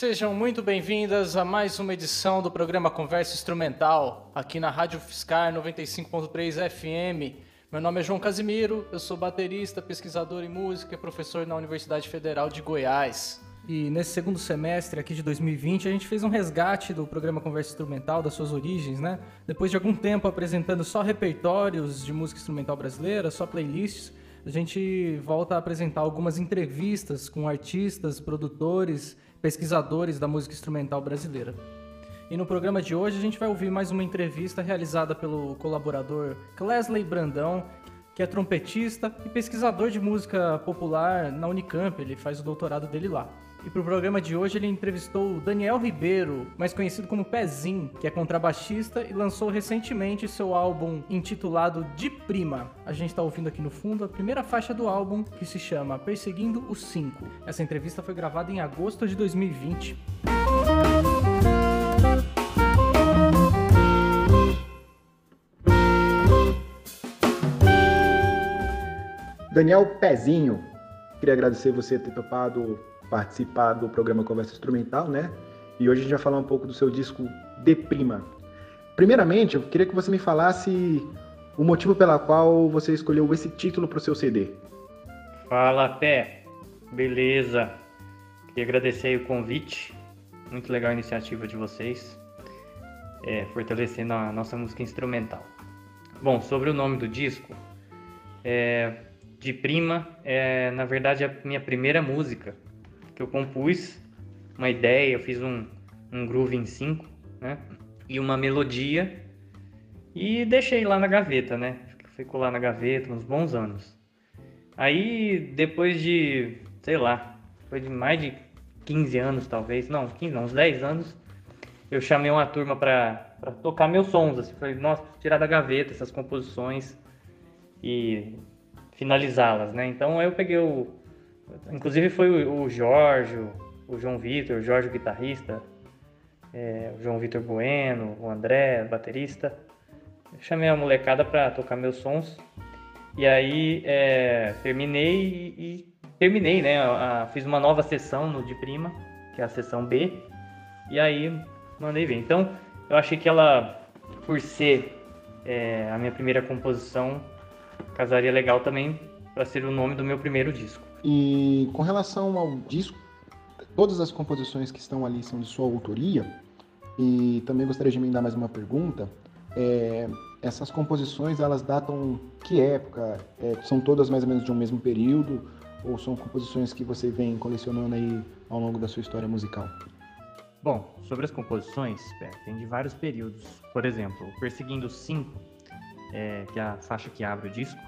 Sejam muito bem-vindas a mais uma edição do programa Conversa Instrumental, aqui na Rádio Fiscar 95.3 FM. Meu nome é João Casimiro, eu sou baterista, pesquisador em música e professor na Universidade Federal de Goiás. E nesse segundo semestre aqui de 2020, a gente fez um resgate do programa Conversa Instrumental, das suas origens, né? Depois de algum tempo apresentando só repertórios de música instrumental brasileira, só playlists, a gente volta a apresentar algumas entrevistas com artistas, produtores, pesquisadores da música instrumental brasileira. E no programa de hoje a gente vai ouvir mais uma entrevista realizada pelo colaborador Clesley Brandão, que é trompetista e pesquisador de música popular na Unicamp, ele faz o doutorado dele lá. E para o programa de hoje ele entrevistou o Daniel Ribeiro, mais conhecido como Pezin, que é contrabaixista e lançou recentemente seu álbum intitulado De Prima. A gente está ouvindo aqui no fundo a primeira faixa do álbum, que se chama Perseguindo os Cinco. Essa entrevista foi gravada em agosto de 2020. Daniel Pezinho, queria agradecer você ter topado participar do programa Conversa Instrumental, né? E hoje a gente vai falar um pouco do seu disco De Prima. Primeiramente, eu queria que você me falasse o motivo pela qual você escolheu esse título para o seu CD. Fala, Pé. Beleza. Queria agradecer o convite. Muito legal a iniciativa de vocês. É, fortalecendo a nossa música instrumental. Bom, sobre o nome do disco, é, de prima é na verdade a minha primeira música que eu compus uma ideia, eu fiz um, um groove em 5, né? E uma melodia e deixei lá na gaveta, né? Ficou lá na gaveta uns bons anos. Aí, depois de, sei lá, foi de mais de 15 anos talvez, não, 15 não, uns 10 anos, eu chamei uma turma para tocar meus sons, assim, falei, nossa, tirar da gaveta essas composições e finalizá-las, né? Então eu peguei o, Inclusive foi o, Jorge, o João Vitor, o Jorge o guitarrista, é, o João Vitor Bueno, o André, baterista. Eu chamei a molecada para tocar meus sons. E aí é, terminei e, e, terminei, né? A, a, fiz uma nova sessão no de prima, que é a sessão B. E aí mandei ver. Então eu achei que ela, por ser é, a minha primeira composição, casaria legal também para ser o nome do meu primeiro disco. E com relação ao disco, todas as composições que estão ali são de sua autoria. E também gostaria de emendar mais uma pergunta. É, essas composições, elas datam que época? É, são todas mais ou menos de um mesmo período? Ou são composições que você vem colecionando aí ao longo da sua história musical? Bom, sobre as composições, tem de vários períodos. Por exemplo, Perseguindo 5, é, que é a faixa que abre o disco,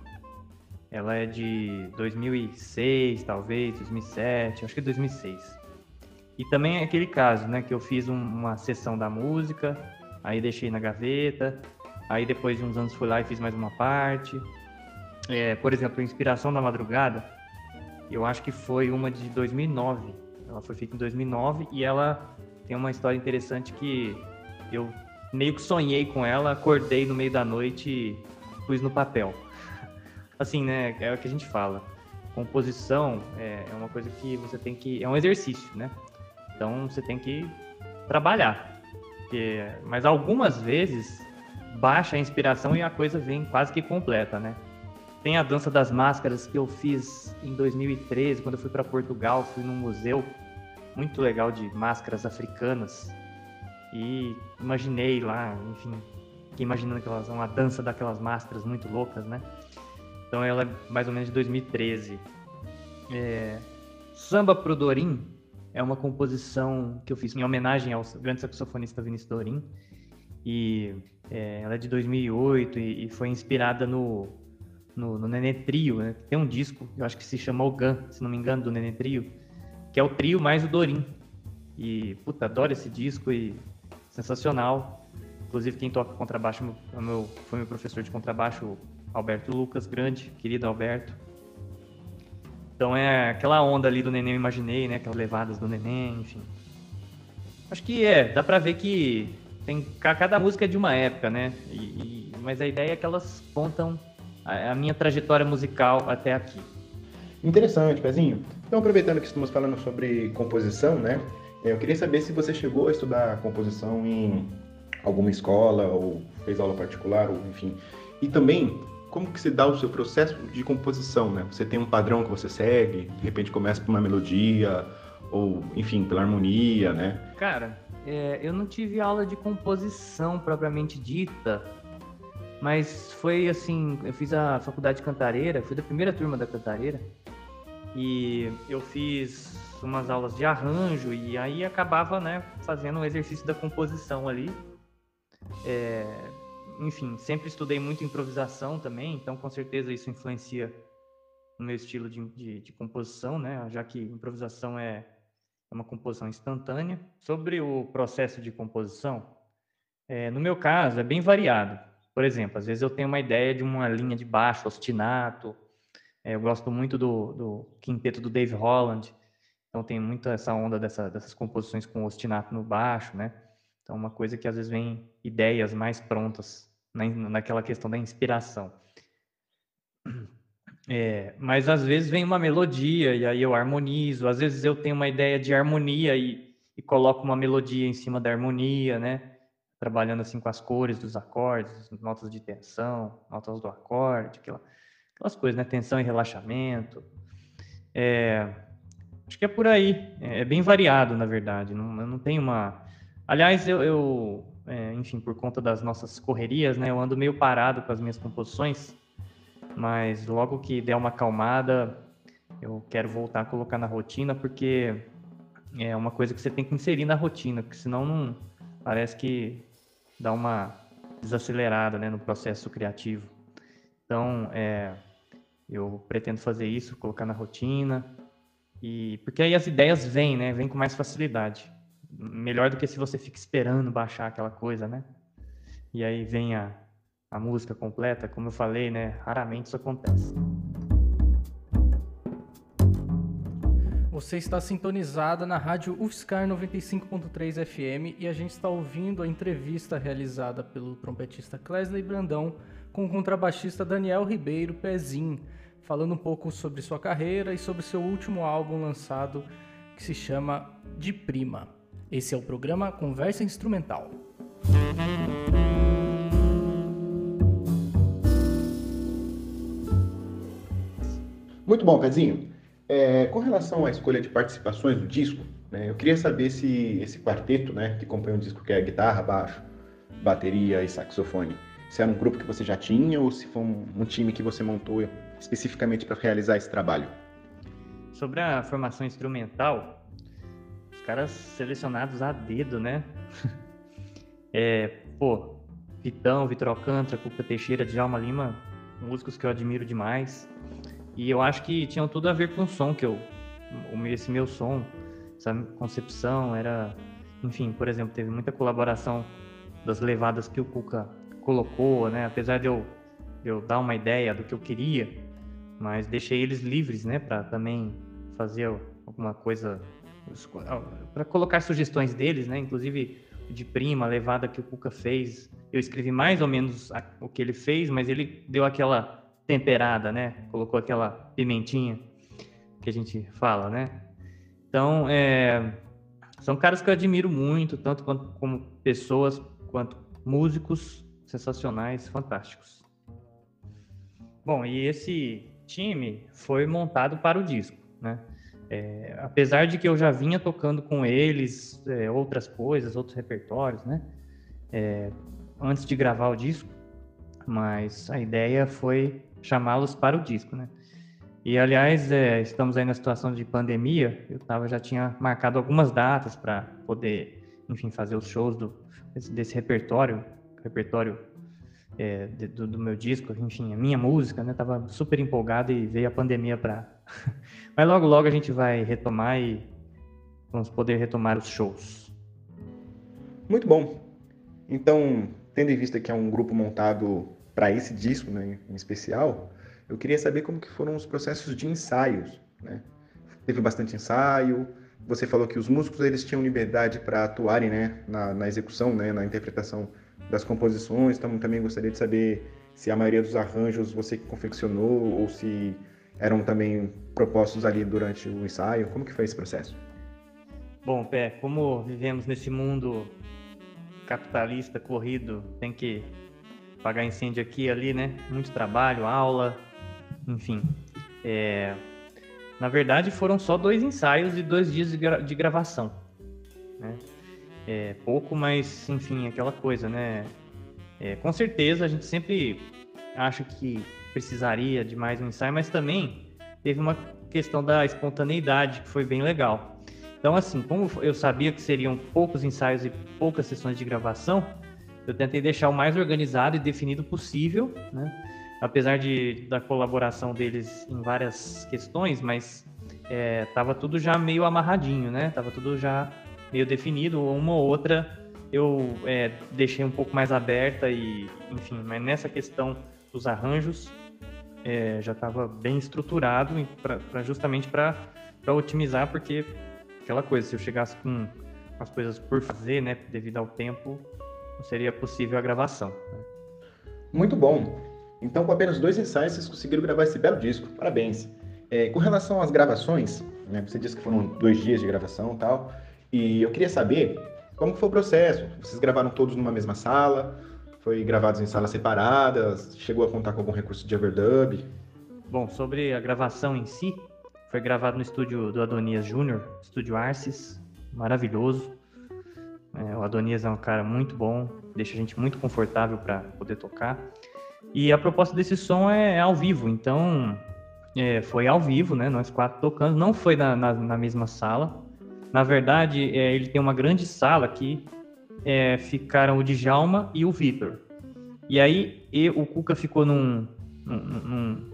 ela é de 2006, talvez, 2007, acho que 2006. E também é aquele caso, né, que eu fiz um, uma sessão da música, aí deixei na gaveta, aí depois de uns anos fui lá e fiz mais uma parte. É, por exemplo, Inspiração da Madrugada, eu acho que foi uma de 2009. Ela foi feita em 2009 e ela tem uma história interessante que eu meio que sonhei com ela, acordei no meio da noite e pus no papel assim, né? É o que a gente fala. Composição é, é uma coisa que você tem que. É um exercício, né? Então você tem que trabalhar. Porque, mas algumas vezes baixa a inspiração e a coisa vem quase que completa, né? Tem a dança das máscaras que eu fiz em 2013, quando eu fui para Portugal, fui num museu muito legal de máscaras africanas e imaginei lá, enfim, fiquei imaginando aquelas, uma dança daquelas máscaras muito loucas, né? Então ela é mais ou menos de 2013. É, Samba pro Dorim é uma composição que eu fiz em homenagem ao grande saxofonista Vinícius Dorim. E é, ela é de 2008 e, e foi inspirada no, no, no Nenê Trio, né? Tem um disco, eu acho que se chama Ogan, se não me engano, do Nenê Trio, que é o trio mais o Dorim. E, puta, adoro esse disco e sensacional. Inclusive, quem toca contrabaixo meu, foi meu professor de contrabaixo, Alberto Lucas, grande, querido Alberto. Então é aquela onda ali do Neném Imaginei, né? Aquelas levadas do Neném, enfim. Acho que é, dá pra ver que tem cada música é de uma época, né? E, e, mas a ideia é que elas contam a, a minha trajetória musical até aqui. Interessante, Pezinho. Então, aproveitando que estamos falando sobre composição, né? Eu queria saber se você chegou a estudar composição em alguma escola ou fez aula particular, ou enfim. E também, como que se dá o seu processo de composição, né? Você tem um padrão que você segue, de repente começa por uma melodia, ou, enfim, pela harmonia, né? Cara, é, eu não tive aula de composição propriamente dita, mas foi assim, eu fiz a faculdade de cantareira, fui da primeira turma da cantareira, e eu fiz umas aulas de arranjo, e aí acabava, né, fazendo o um exercício da composição ali. É, enfim, sempre estudei muito improvisação também, então com certeza isso influencia no meu estilo de, de, de composição, né? Já que improvisação é, é uma composição instantânea. Sobre o processo de composição, é, no meu caso é bem variado. Por exemplo, às vezes eu tenho uma ideia de uma linha de baixo, ostinato. É, eu gosto muito do, do quinteto do Dave Holland, então tem muito essa onda dessa, dessas composições com ostinato no baixo, né? Então, uma coisa que às vezes vem ideias mais prontas na, naquela questão da inspiração. É, mas às vezes vem uma melodia e aí eu harmonizo. Às vezes eu tenho uma ideia de harmonia e, e coloco uma melodia em cima da harmonia, né? Trabalhando assim com as cores dos acordes, notas de tensão, notas do acorde, aquela, aquelas coisas, né? Tensão e relaxamento. É, acho que é por aí. É, é bem variado, na verdade. Não, eu não tenho uma Aliás, eu, eu é, enfim, por conta das nossas correrias, né, eu ando meio parado com as minhas composições, mas logo que der uma acalmada, eu quero voltar a colocar na rotina, porque é uma coisa que você tem que inserir na rotina, porque senão não parece que dá uma desacelerada né, no processo criativo. Então, é, eu pretendo fazer isso, colocar na rotina, e porque aí as ideias vêm, né, vêm com mais facilidade melhor do que se você fica esperando baixar aquela coisa, né? E aí vem a, a música completa, como eu falei, né? Raramente isso acontece. Você está sintonizada na rádio UFSCar 95.3 FM e a gente está ouvindo a entrevista realizada pelo trompetista Clesley Brandão com o contrabaixista Daniel Ribeiro Pezin, falando um pouco sobre sua carreira e sobre seu último álbum lançado que se chama De Prima. Esse é o programa Conversa Instrumental. Muito bom, Pezinho. É, com relação à escolha de participações do disco, né, eu queria saber se esse quarteto, né, que acompanha o disco, que é guitarra, baixo, bateria e saxofone, se era um grupo que você já tinha ou se foi um, um time que você montou especificamente para realizar esse trabalho? Sobre a formação instrumental, caras selecionados a dedo, né? é, pô, Vitão, Vitor Alcântara, Cuca Teixeira, Djalma Lima, músicos que eu admiro demais. E eu acho que tinham tudo a ver com o som que eu, esse meu som, essa concepção era, enfim, por exemplo, teve muita colaboração das levadas que o Cuca colocou, né? Apesar de eu, de eu dar uma ideia do que eu queria, mas deixei eles livres, né, para também fazer alguma coisa para colocar sugestões deles, né? Inclusive de prima, levada que o Cuca fez. Eu escrevi mais ou menos o que ele fez, mas ele deu aquela temperada, né? Colocou aquela pimentinha que a gente fala, né? Então, é, são caras que eu admiro muito, tanto quanto, como pessoas, quanto músicos sensacionais, fantásticos. Bom, e esse time foi montado para o disco, né? É, apesar de que eu já vinha tocando com eles é, outras coisas, outros repertórios, né? É, antes de gravar o disco, mas a ideia foi chamá-los para o disco, né? E aliás, é, estamos aí na situação de pandemia. Eu tava, já tinha marcado algumas datas para poder, enfim, fazer os shows do, desse, desse repertório, repertório é, de, do, do, meu disco, enfim, a minha música, né? Tava super empolgado e veio a pandemia para Mas logo, logo a gente vai retomar e vamos poder retomar os shows. Muito bom. Então, tendo em vista que é um grupo montado para esse disco, né, em especial, eu queria saber como que foram os processos de ensaios, né? Teve bastante ensaio. Você falou que os músicos eles tinham liberdade para atuarem, né, na, na, execução, né, na interpretação das composições. Então, também gostaria de saber se a maioria dos arranjos você confeccionou ou se eram também propostos ali durante o ensaio? Como que foi esse processo? Bom, Pé, como vivemos nesse mundo capitalista corrido, tem que pagar incêndio aqui e ali, né? Muito trabalho, aula, enfim. É... Na verdade, foram só dois ensaios e dois dias de, gra de gravação. Né? É pouco, mas, enfim, aquela coisa, né? É, com certeza, a gente sempre acha que precisaria de mais um ensaio, mas também teve uma questão da espontaneidade, que foi bem legal. Então, assim, como eu sabia que seriam poucos ensaios e poucas sessões de gravação, eu tentei deixar o mais organizado e definido possível, né? Apesar de, da colaboração deles em várias questões, mas é, tudo já meio amarradinho, né? Tava tudo já meio definido, uma ou outra eu é, deixei um pouco mais aberta e, enfim, mas nessa questão dos arranjos é, já estava bem estruturado pra justamente para otimizar, porque aquela coisa, se eu chegasse com as coisas por fazer, né, devido ao tempo, não seria possível a gravação. Né? Muito bom. Então, com apenas dois ensaios, vocês conseguiram gravar esse belo disco. Parabéns. É, com relação às gravações, né, você disse que foram dois dias de gravação e tal, e eu queria saber como foi o processo. Vocês gravaram todos numa mesma sala? Foi gravados em salas separadas? Chegou a contar com algum recurso de overdub? Bom, sobre a gravação em si, foi gravado no estúdio do Adonias Júnior, estúdio Arces, maravilhoso. É, o Adonias é um cara muito bom, deixa a gente muito confortável para poder tocar. E a proposta desse som é, é ao vivo, então é, foi ao vivo, né? Nós quatro tocando, não foi na, na, na mesma sala. Na verdade, é, ele tem uma grande sala aqui é, ficaram o Djalma e o Vitor. E aí e, o Cuca ficou num, num, num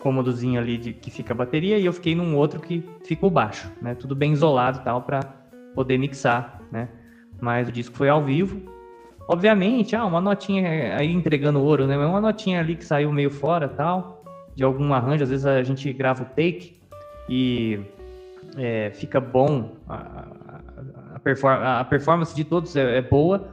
cômodozinho ali de, que fica a bateria e eu fiquei num outro que fica o baixo, né? Tudo bem isolado tal para poder mixar, né? Mas o disco foi ao vivo. Obviamente, ah, uma notinha aí entregando ouro, né? Uma notinha ali que saiu meio fora, tal, de algum arranjo. Às vezes a gente grava o take e é, fica bom perform a performance de todos é, é, boa,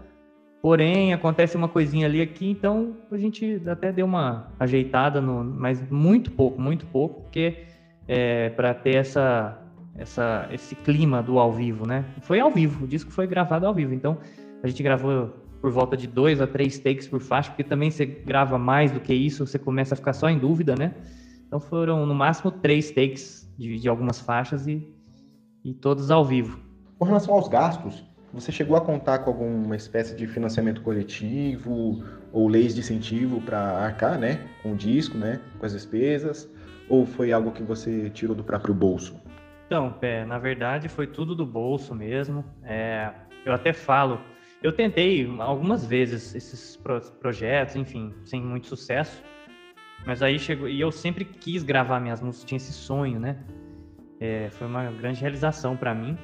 porém acontece uma coisinha ali aqui, então a gente até deu uma ajeitada, no, mas muito pouco, muito pouco, porque é, para ter essa, essa, esse clima do ao vivo, né? Foi ao vivo, o disco foi gravado ao vivo, então a gente gravou por volta de dois a três takes por faixa, porque também você grava mais do que isso, você começa a ficar só em dúvida, né? Então foram no máximo três takes de, de algumas faixas e, e todos ao vivo. Com relação aos gastos, você chegou a contar com alguma espécie de financiamento coletivo ou leis de incentivo para arcar, né, com o disco, né, com as despesas? Ou foi algo que você tirou do próprio bolso? Então, é, na verdade, foi tudo do bolso mesmo. É, eu até falo, eu tentei algumas vezes esses pro projetos, enfim, sem muito sucesso. Mas aí chegou e eu sempre quis gravar minhas músicas, tinha esse sonho, né? É, foi uma grande realização para mim.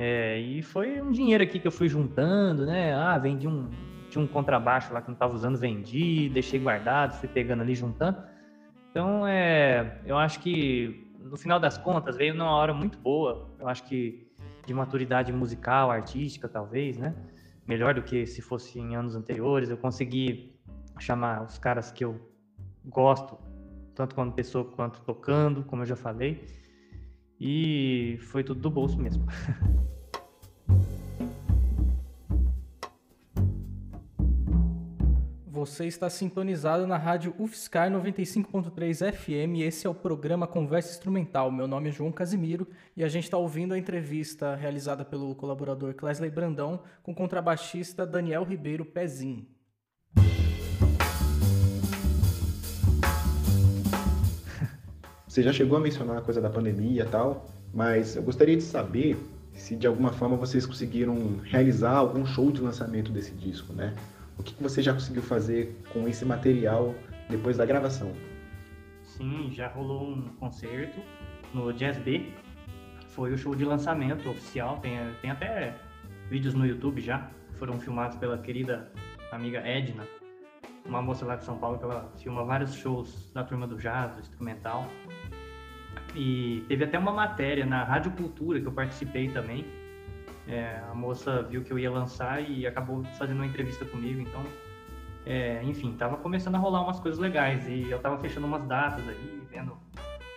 É, e foi um dinheiro aqui que eu fui juntando, né? Ah, vendi um. Tinha um contrabaixo lá que não estava usando, vendi, deixei guardado, fui pegando ali, juntando. Então, é, eu acho que no final das contas veio numa hora muito boa. Eu acho que de maturidade musical, artística, talvez, né? Melhor do que se fosse em anos anteriores. Eu consegui chamar os caras que eu gosto, tanto quanto pessoa quanto tocando, como eu já falei. E foi tudo do bolso mesmo. Você está sintonizado na rádio UFSCar 95.3 FM esse é o programa Conversa Instrumental. Meu nome é João Casimiro e a gente está ouvindo a entrevista realizada pelo colaborador Clesley Brandão com o contrabaixista Daniel Ribeiro Pezin. Você já chegou a mencionar a coisa da pandemia e tal, mas eu gostaria de saber se de alguma forma vocês conseguiram realizar algum show de lançamento desse disco, né? O que você já conseguiu fazer com esse material depois da gravação? Sim, já rolou um concerto no Jazz B. Foi o show de lançamento oficial. Tem, tem até vídeos no YouTube já. Foram filmados pela querida amiga Edna, uma moça lá de São Paulo que ela filma vários shows da turma do jazz, do instrumental. E teve até uma matéria na Rádio Cultura que eu participei também. É, a moça viu que eu ia lançar e acabou fazendo uma entrevista comigo, então, é, enfim, tava começando a rolar umas coisas legais e eu tava fechando umas datas aí, vendo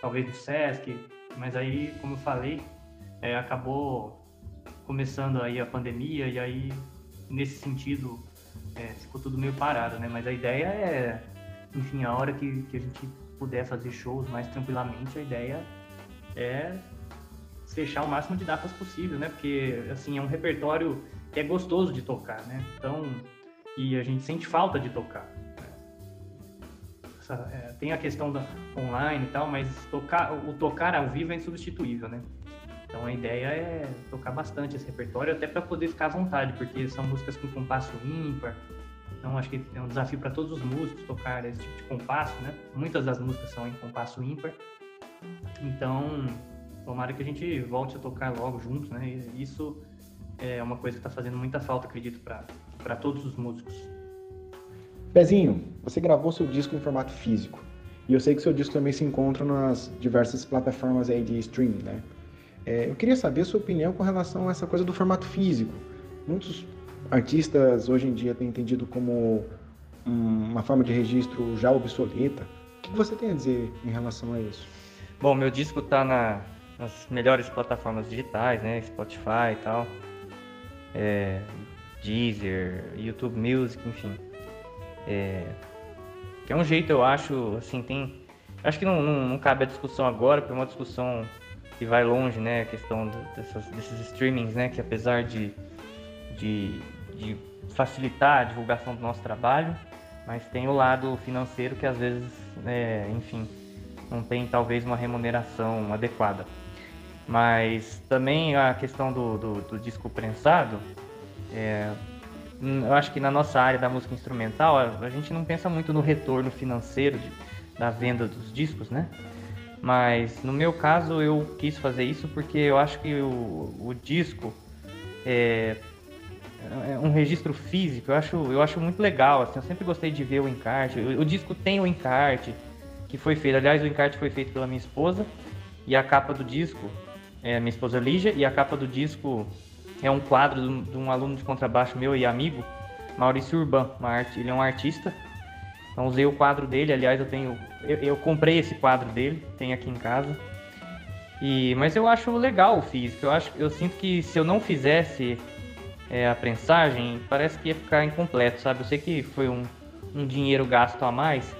talvez no Sesc, mas aí, como eu falei, é, acabou começando aí a pandemia e aí nesse sentido é, ficou tudo meio parado, né? Mas a ideia é, enfim, a hora que, que a gente puder fazer shows mais tranquilamente, a ideia é fechar o máximo de datas possível, né? Porque assim é um repertório que é gostoso de tocar, né? Então e a gente sente falta de tocar. Né? Essa, é, tem a questão da online e tal, mas tocar, o tocar ao vivo é insubstituível, né? Então a ideia é tocar bastante esse repertório até para poder ficar à vontade, porque são músicas com compasso ímpar. Então acho que é um desafio para todos os músicos tocar esse tipo de compasso, né? Muitas das músicas são em compasso ímpar. Então, tomara que a gente volte a tocar logo juntos, né? Isso é uma coisa que está fazendo muita falta, acredito, para todos os músicos. Pezinho, você gravou seu disco em formato físico. E eu sei que seu disco também se encontra nas diversas plataformas aí de streaming, né? É, eu queria saber a sua opinião com relação a essa coisa do formato físico. Muitos artistas hoje em dia têm entendido como uma forma de registro já obsoleta. O que você tem a dizer em relação a isso? Bom, meu disco está na, nas melhores plataformas digitais, né? Spotify e tal. É, Deezer, YouTube Music, enfim. É, que é um jeito, eu acho, assim, tem... Acho que não, não, não cabe a discussão agora, porque é uma discussão que vai longe, né? A questão dessas, desses streamings, né? Que apesar de, de, de facilitar a divulgação do nosso trabalho, mas tem o lado financeiro que às vezes, é, enfim, não tem talvez uma remuneração adequada. Mas também a questão do, do, do disco prensado, é, eu acho que na nossa área da música instrumental, a, gente não pensa muito no retorno financeiro de, da venda dos discos, né? Mas no meu caso eu quis fazer isso porque eu acho que o, o disco é, um registro físico, eu acho, eu acho muito legal. Assim, eu sempre gostei de ver o encarte. O, o, disco tem o encarte que foi feito. Aliás, o encarte foi feito pela minha esposa e a capa do disco é minha esposa Lígia e a capa do disco é um quadro de um aluno de contrabaixo meu e amigo, Maurício Urban. Arte, ele é um artista então usei o quadro dele, aliás, eu tenho. Eu, eu, comprei esse quadro dele, tem aqui em casa. E, mas eu acho legal o físico. Eu acho, eu sinto que se eu não fizesse é, a prensagem, parece que ia ficar incompleto, sabe? Eu sei que foi um, um dinheiro gasto a mais,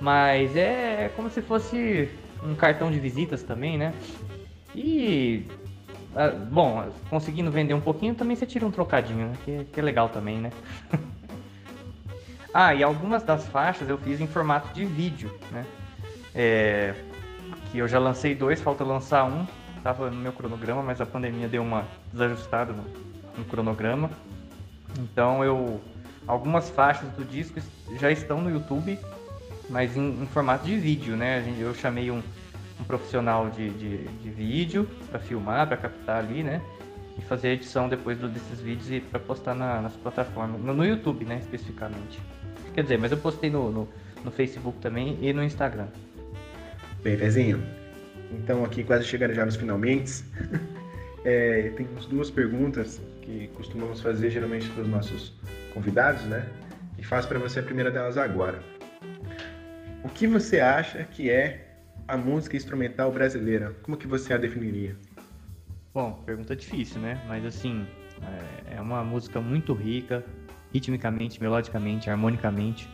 mas é como se fosse um cartão de visitas também, né? E bom, conseguindo vender um pouquinho, também você tira um trocadinho, né? Que, que é legal também, né? Ah, e algumas das faixas eu fiz em formato de vídeo, né? É, que eu já lancei dois, falta lançar um. Tava no meu cronograma, mas a pandemia deu uma desajustada no, no cronograma. Então eu. Algumas faixas do disco já estão no YouTube, mas em, em formato de vídeo, né? Eu chamei um, um profissional de, de, de vídeo para filmar, para captar ali, né? E fazer a edição depois do, desses vídeos e para postar na, nas plataformas, no, no YouTube, né? Especificamente. Quer dizer, mas eu postei no, no, no Facebook também e no Instagram. Bem, Pezinho, então aqui quase chegando já nos finalmente. é, temos duas perguntas que costumamos fazer geralmente para os nossos convidados, né? E faço para você a primeira delas agora. O que você acha que é a música instrumental brasileira? Como que você a definiria? Bom, pergunta difícil, né? Mas assim, é, é uma música muito rica, ritmicamente, melodicamente, harmonicamente.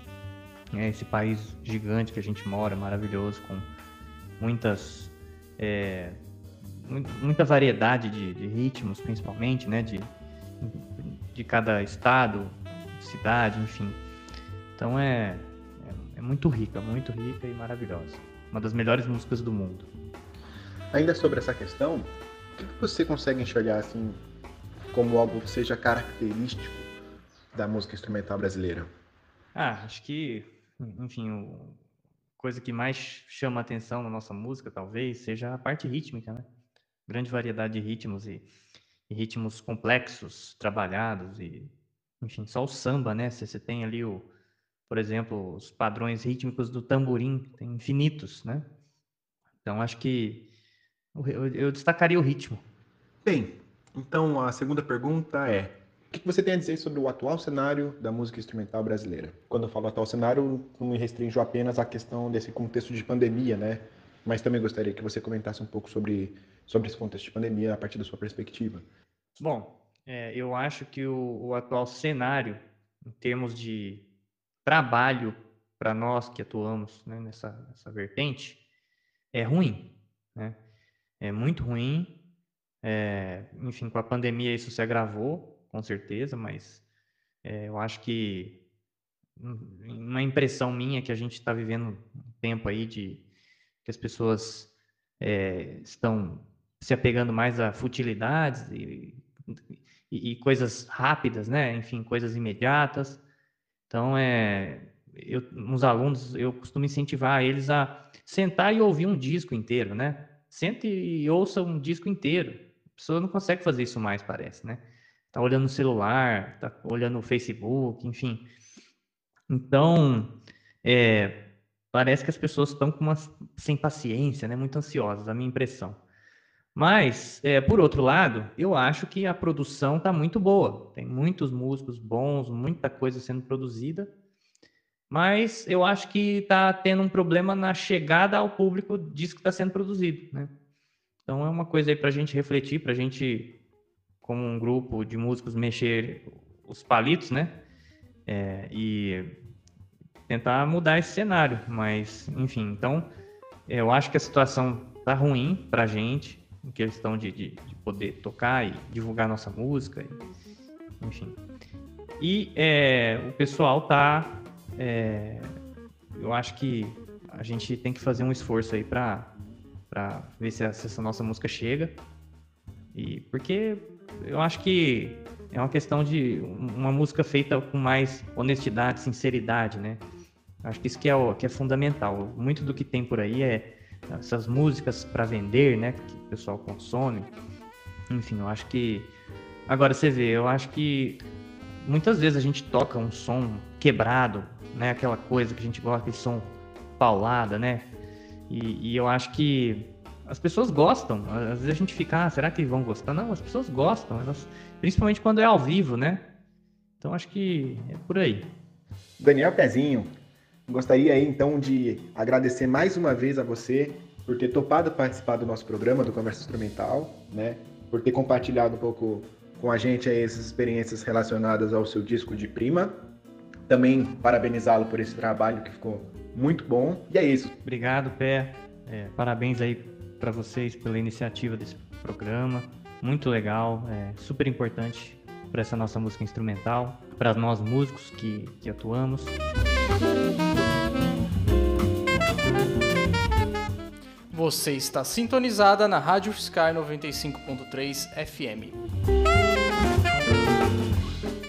É esse país gigante que a gente mora, maravilhoso, com muitas é, muita variedade de, de, ritmos, principalmente, né, de, de cada estado, cidade, enfim. Então é, é, é muito rica, muito rica e maravilhosa. Uma das melhores músicas do mundo. Ainda sobre essa questão, o que você consegue enxergar assim como algo que seja característico da música instrumental brasileira? Ah, acho que, enfim, o coisa que mais chama atenção na nossa música, talvez, seja a parte rítmica, né? Grande variedade de ritmos e, e ritmos complexos, trabalhados e, enfim, só o samba, né? Você, tem ali o, por exemplo, os padrões rítmicos do tamborim, tem infinitos, né? Então acho que eu, eu destacaria o ritmo. Bem, então a segunda pergunta é: o que você tem a dizer sobre o atual cenário da música instrumental brasileira? Quando eu falo atual cenário, não me restringo apenas à questão desse contexto de pandemia, né? Mas também gostaria que você comentasse um pouco sobre, sobre esse contexto de pandemia a partir da sua perspectiva. Bom, é, eu acho que o, o atual cenário, em termos de trabalho para nós que atuamos né, nessa, nessa vertente, é ruim. Né? É muito ruim. É, enfim, com a pandemia isso se agravou, com certeza, mas é, eu acho que uma impressão minha que a gente está vivendo um tempo aí de as pessoas é, estão se apegando mais a futilidades e, e, e, coisas rápidas, né? Enfim, coisas imediatas. Então, é, eu, uns alunos, eu costumo incentivar eles a sentar e ouvir um disco inteiro, né? Sente e ouça um disco inteiro. A pessoa não consegue fazer isso mais, parece, né? Tá olhando no celular, tá olhando no Facebook, enfim. Então, é, parece que as pessoas estão uma, sem paciência, né? Muito ansiosas, a minha impressão. Mas, é, por outro lado, eu acho que a produção está muito boa. Tem muitos músicos bons, muita coisa sendo produzida. Mas eu acho que está tendo um problema na chegada ao público disso que está sendo produzido. Né? Então é uma coisa aí para a gente refletir, para a gente, como um grupo de músicos, mexer os palitos, né? É, e tentar mudar esse cenário. Mas, enfim, então eu acho que a situação tá ruim para a gente, em questão de, de, de, poder tocar e divulgar nossa música, e, enfim. E é, o pessoal tá é, eu acho que a gente tem que fazer um esforço aí para para ver se essa nossa música chega. E porque eu acho que é uma questão de uma música feita com mais honestidade, sinceridade, né? Acho que isso que é, o, que é fundamental. Muito do que tem por aí é essas músicas para vender, né? Que o pessoal consome. Enfim, eu acho que. Agora você vê, eu acho que muitas vezes a gente toca um som quebrado, né? Aquela coisa que a gente gosta, aquele som paulada, né? E, e, eu acho que as pessoas gostam. Às vezes a gente fica, ah, será que vão gostar? Não, as pessoas gostam, elas, principalmente quando é ao vivo, né? Então acho que é por aí. Daniel Pezinho, gostaria aí então de agradecer mais uma vez a você por ter topado participar do nosso programa do Conversa Instrumental, né? Por ter compartilhado um pouco com a gente aí essas experiências relacionadas ao seu disco de prima também parabenizá-lo por esse trabalho que ficou muito bom. E é isso. Obrigado, Pé. É, parabéns aí para vocês pela iniciativa desse programa. Muito legal, é super importante para essa nossa música instrumental, para nós músicos que, que atuamos. Você está sintonizada na Rádio Fiscar 95.3 FM.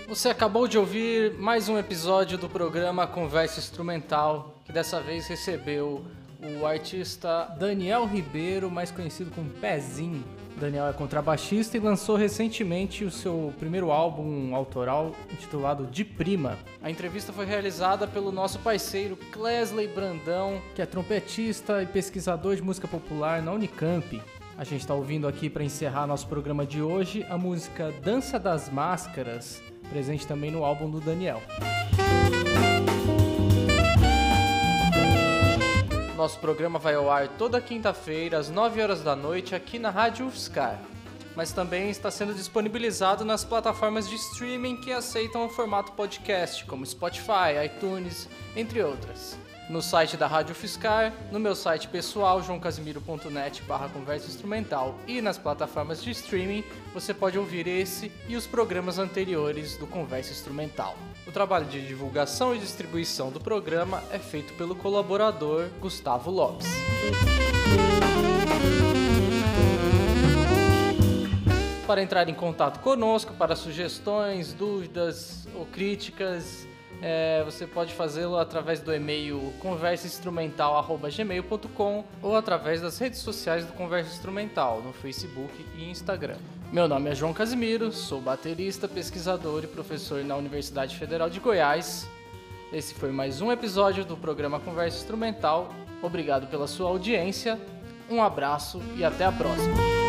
Você acabou de ouvir mais um episódio do programa Conversa Instrumental, que dessa vez recebeu o artista Daniel Ribeiro, mais conhecido como Pezinho. Daniel é contrabaixista e lançou recentemente o seu primeiro álbum autoral intitulado De Prima. A entrevista foi realizada pelo nosso parceiro Clesley Brandão, que é trompetista e pesquisador de música popular na Unicamp. A gente está ouvindo aqui para encerrar nosso programa de hoje a música Dança das Máscaras, presente também no álbum do Daniel. Nosso programa vai ao ar toda quinta-feira, às 9 horas da noite, aqui na Rádio UFSCar. Mas também está sendo disponibilizado nas plataformas de streaming que aceitam o formato podcast, como Spotify, iTunes, entre outras no site da Rádio Fiscar, no meu site pessoal, joãocasimiro.net barra conversa instrumental e nas plataformas de streaming, você pode ouvir esse e os programas anteriores do Conversa Instrumental. O trabalho de divulgação e distribuição do programa é feito pelo colaborador Gustavo Lopes. Para entrar em contato conosco para sugestões, dúvidas ou críticas, é, você pode fazê-lo através do e-mail conversainstrumental.gmail.com ou através das redes sociais do Conversa Instrumental, no Facebook e Instagram. Meu nome é João Casimiro, sou baterista, pesquisador e professor na Universidade Federal de Goiás. Esse foi mais um episódio do programa Conversa Instrumental. Obrigado pela sua audiência, um abraço e até a próxima.